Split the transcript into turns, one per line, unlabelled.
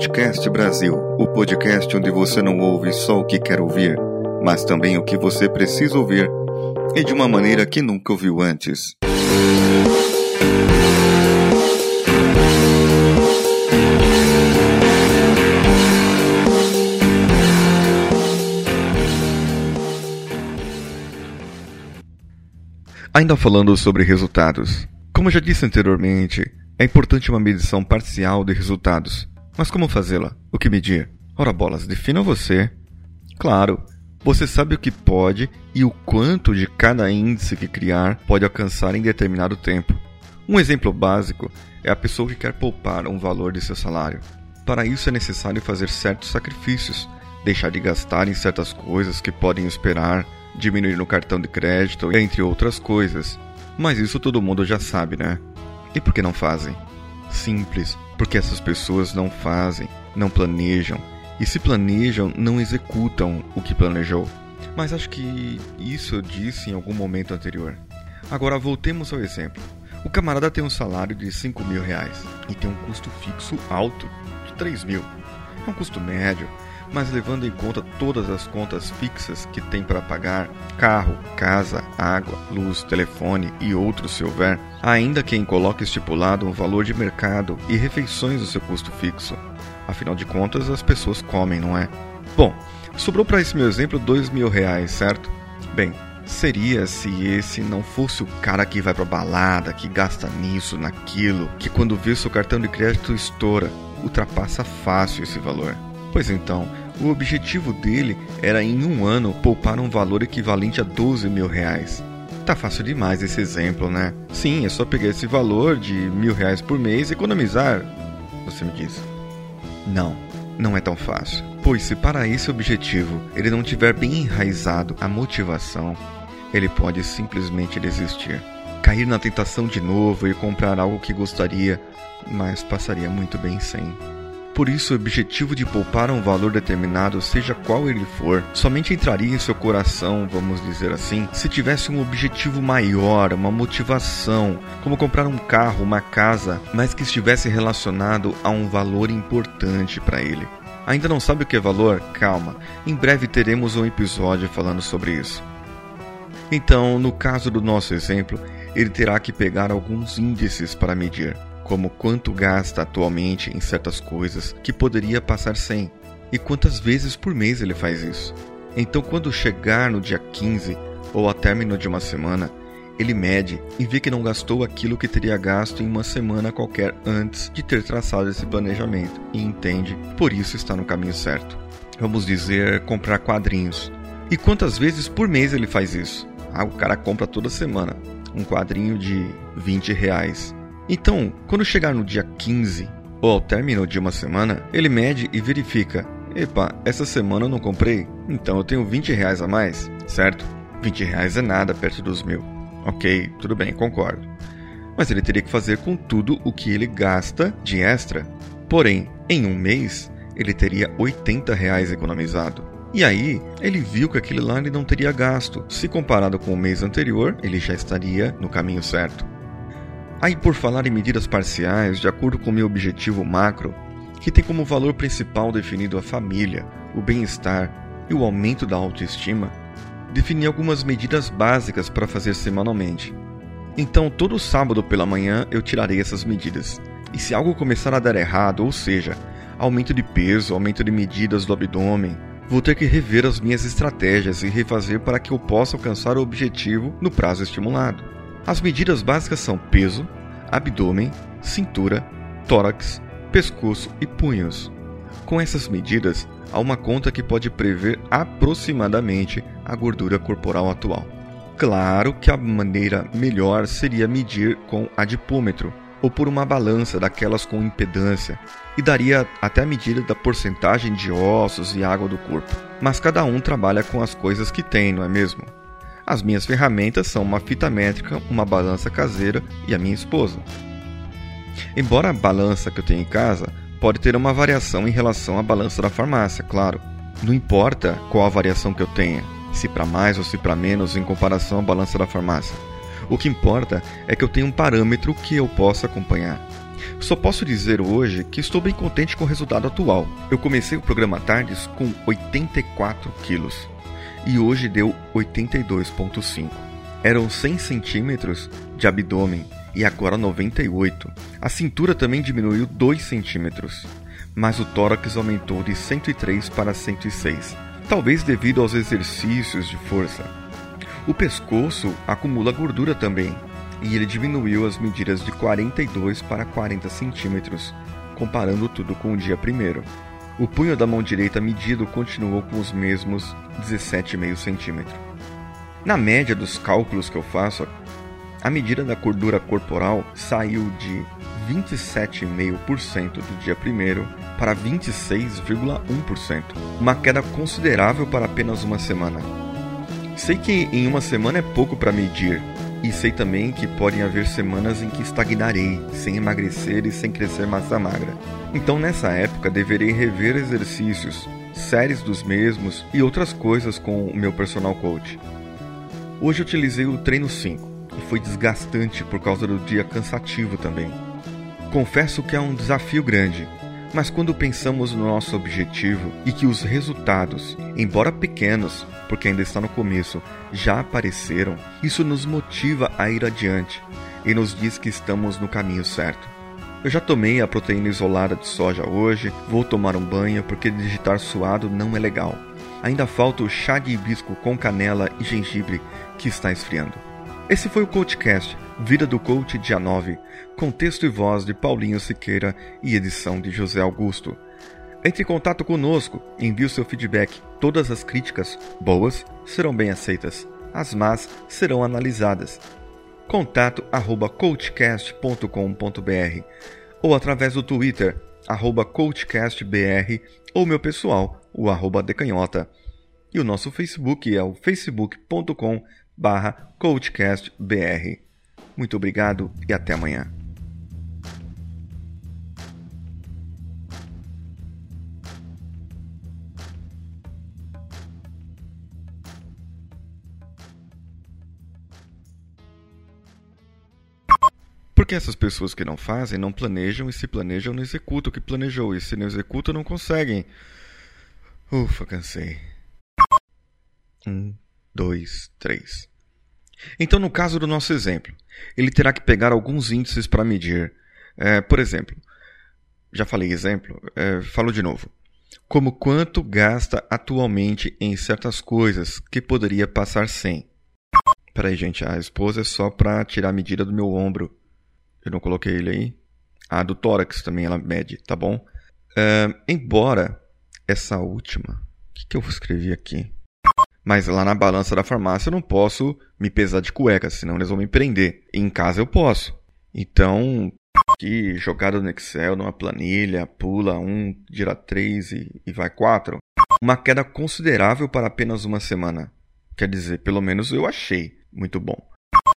Outcast Brasil, o podcast onde você não ouve só o que quer ouvir, mas também o que você precisa ouvir e de uma maneira que nunca ouviu antes. Ainda falando sobre resultados. Como já disse anteriormente, é importante uma medição parcial de resultados. Mas como fazê-la? O que medir? Ora bolas, defina você. Claro, você sabe o que pode e o quanto de cada índice que criar pode alcançar em determinado tempo. Um exemplo básico é a pessoa que quer poupar um valor de seu salário. Para isso é necessário fazer certos sacrifícios, deixar de gastar em certas coisas que podem esperar, diminuir no cartão de crédito, entre outras coisas. Mas isso todo mundo já sabe, né? E por que não fazem? Simples, porque essas pessoas não fazem, não planejam, e se planejam, não executam o que planejou. Mas acho que isso eu disse em algum momento anterior. Agora voltemos ao exemplo. O camarada tem um salário de 5 mil reais e tem um custo fixo alto de 3 mil. É um custo médio, mas levando em conta todas as contas fixas que tem para pagar, carro, casa, água, luz, telefone e outros se houver, ainda quem coloque estipulado um valor de mercado e refeições do seu custo fixo. Afinal de contas, as pessoas comem, não é? Bom, sobrou para esse meu exemplo dois mil reais, certo? Bem, seria se esse não fosse o cara que vai pra balada, que gasta nisso, naquilo, que quando vê seu cartão de crédito estoura, ultrapassa fácil esse valor. Pois então, o objetivo dele era em um ano poupar um valor equivalente a 12 mil reais. Tá fácil demais esse exemplo, né? Sim, é só pegar esse valor de mil reais por mês e economizar. Você me diz. Não, não é tão fácil. Pois se para esse objetivo ele não tiver bem enraizado a motivação, ele pode simplesmente desistir. Cair na tentação de novo e comprar algo que gostaria, mas passaria muito bem sem. Por isso, o objetivo de poupar um valor determinado, seja qual ele for, somente entraria em seu coração, vamos dizer assim, se tivesse um objetivo maior, uma motivação, como comprar um carro, uma casa, mas que estivesse relacionado a um valor importante para ele. Ainda não sabe o que é valor? Calma, em breve teremos um episódio falando sobre isso. Então, no caso do nosso exemplo, ele terá que pegar alguns índices para medir como quanto gasta atualmente em certas coisas que poderia passar sem, e quantas vezes por mês ele faz isso. Então, quando chegar no dia 15 ou a término de uma semana, ele mede e vê que não gastou aquilo que teria gasto em uma semana qualquer antes de ter traçado esse planejamento e entende, por isso está no caminho certo. Vamos dizer, comprar quadrinhos. E quantas vezes por mês ele faz isso? Ah, o cara compra toda semana um quadrinho de 20 reais. Então, quando chegar no dia 15 ou ao término de uma semana, ele mede e verifica: epa, essa semana eu não comprei, então eu tenho 20 reais a mais, certo? 20 reais é nada perto dos mil. Ok, tudo bem, concordo. Mas ele teria que fazer com tudo o que ele gasta de extra. Porém, em um mês, ele teria 80 reais economizado. E aí, ele viu que aquele lá ele não teria gasto. Se comparado com o mês anterior, ele já estaria no caminho certo. Aí, por falar em medidas parciais, de acordo com meu objetivo macro, que tem como valor principal definido a família, o bem-estar e o aumento da autoestima, defini algumas medidas básicas para fazer semanalmente. Então, todo sábado pela manhã eu tirarei essas medidas. E se algo começar a dar errado, ou seja, aumento de peso, aumento de medidas do abdômen, vou ter que rever as minhas estratégias e refazer para que eu possa alcançar o objetivo no prazo estimulado. As medidas básicas são peso, abdômen, cintura, tórax, pescoço e punhos. Com essas medidas, há uma conta que pode prever aproximadamente a gordura corporal atual. Claro que a maneira melhor seria medir com adipômetro ou por uma balança daquelas com impedância e daria até a medida da porcentagem de ossos e água do corpo. Mas cada um trabalha com as coisas que tem, não é mesmo? As minhas ferramentas são uma fita métrica, uma balança caseira e a minha esposa. Embora a balança que eu tenho em casa pode ter uma variação em relação à balança da farmácia, claro. Não importa qual a variação que eu tenha, se para mais ou se para menos em comparação à balança da farmácia. O que importa é que eu tenha um parâmetro que eu possa acompanhar. Só posso dizer hoje que estou bem contente com o resultado atual. Eu comecei o programa Tardes com 84 quilos e hoje deu 82,5. Eram 100 centímetros de abdômen e agora 98. A cintura também diminuiu 2 centímetros, mas o tórax aumentou de 103 para 106, talvez devido aos exercícios de força. O pescoço acumula gordura também, e ele diminuiu as medidas de 42 para 40 centímetros, comparando tudo com o dia primeiro. O punho da mão direita medido continuou com os mesmos 17,5 centímetros. Na média dos cálculos que eu faço, a medida da gordura corporal saiu de 27,5% do dia primeiro para 26,1%, uma queda considerável para apenas uma semana. Sei que em uma semana é pouco para medir, e sei também que podem haver semanas em que estagnarei, sem emagrecer e sem crescer massa magra. Então nessa época deverei rever exercícios, séries dos mesmos e outras coisas com o meu personal coach. Hoje utilizei o treino 5 e foi desgastante por causa do dia cansativo também. Confesso que é um desafio grande, mas quando pensamos no nosso objetivo e que os resultados, embora pequenos, porque ainda está no começo, já apareceram, isso nos motiva a ir adiante e nos diz que estamos no caminho certo. Eu já tomei a proteína isolada de soja hoje, vou tomar um banho porque digitar suado não é legal. Ainda falta o chá de hibisco com canela e gengibre que está esfriando. Esse foi o CoachCast, Vida do Coach dia 9, com texto e voz de Paulinho Siqueira e edição de José Augusto. Entre em contato conosco, envie o seu feedback. Todas as críticas, boas, serão bem aceitas. As más serão analisadas. Contato arroba coachcast.com.br ou através do Twitter, arroba coachcastbr ou meu pessoal, o arroba decanhota. E o nosso Facebook é o facebook.com barra coachcastbr. Muito obrigado e até amanhã. Porque essas pessoas que não fazem, não planejam, e se planejam, não executam o que planejou, e se não executam, não conseguem. Ufa, cansei. Um, dois, três. Então, no caso do nosso exemplo, ele terá que pegar alguns índices para medir. É, por exemplo, já falei exemplo, é, falo de novo. Como quanto gasta atualmente em certas coisas que poderia passar sem. Peraí, gente, a esposa é só para tirar a medida do meu ombro. Eu não coloquei ele aí. A do tórax também ela mede, tá bom? É, embora essa última. O que, que eu escrevi aqui? Mas lá na balança da farmácia eu não posso me pesar de cueca, senão eles vão me prender. Em casa eu posso. Então, aqui jogado no Excel, numa planilha, pula um, gira três e, e vai quatro. Uma queda considerável para apenas uma semana. Quer dizer, pelo menos eu achei muito bom.